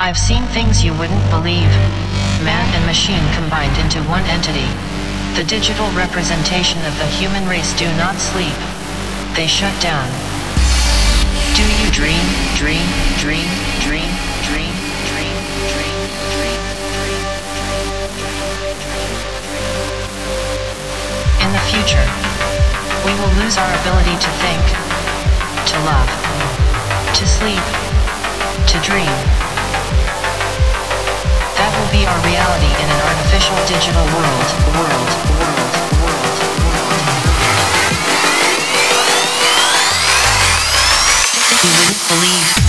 I've seen things you wouldn't believe. Man and machine combined into one entity. The digital representation of the human race do not sleep. They shut down. Do you dream, dream, dream, dream, dream, dream, dream, dream, dream? In the future, we will lose our ability to think, to love, to sleep, to dream. Artificial digital world, world, world, world, world. You believe.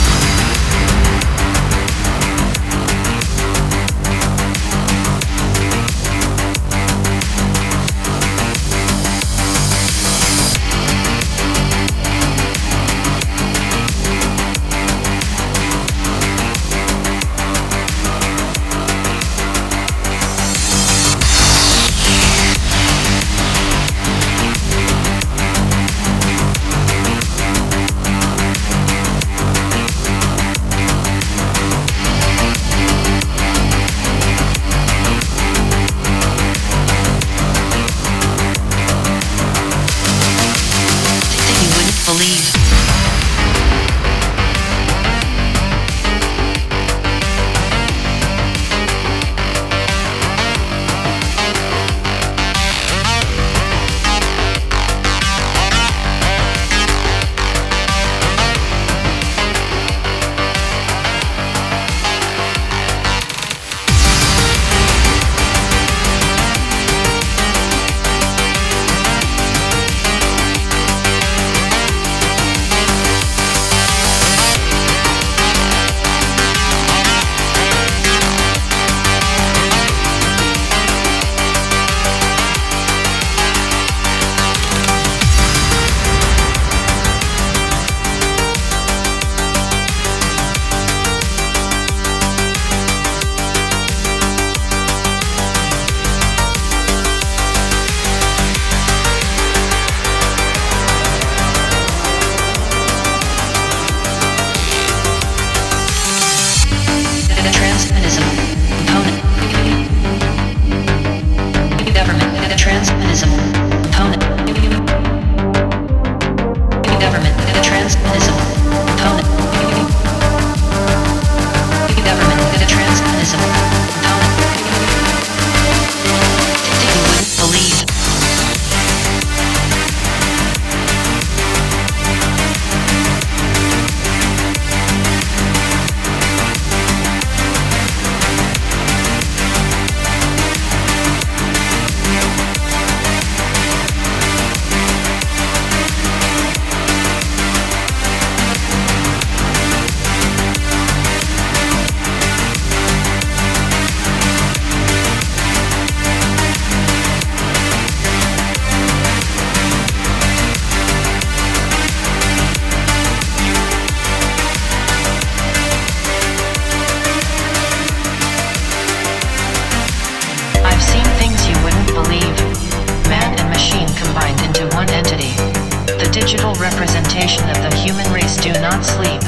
not sleep.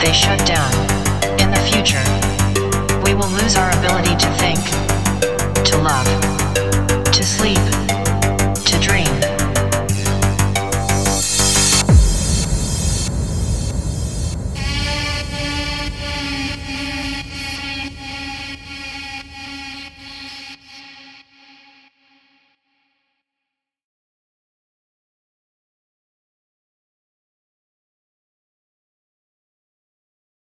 They shut down. In the future, we will lose our ability to think, to love, to sleep.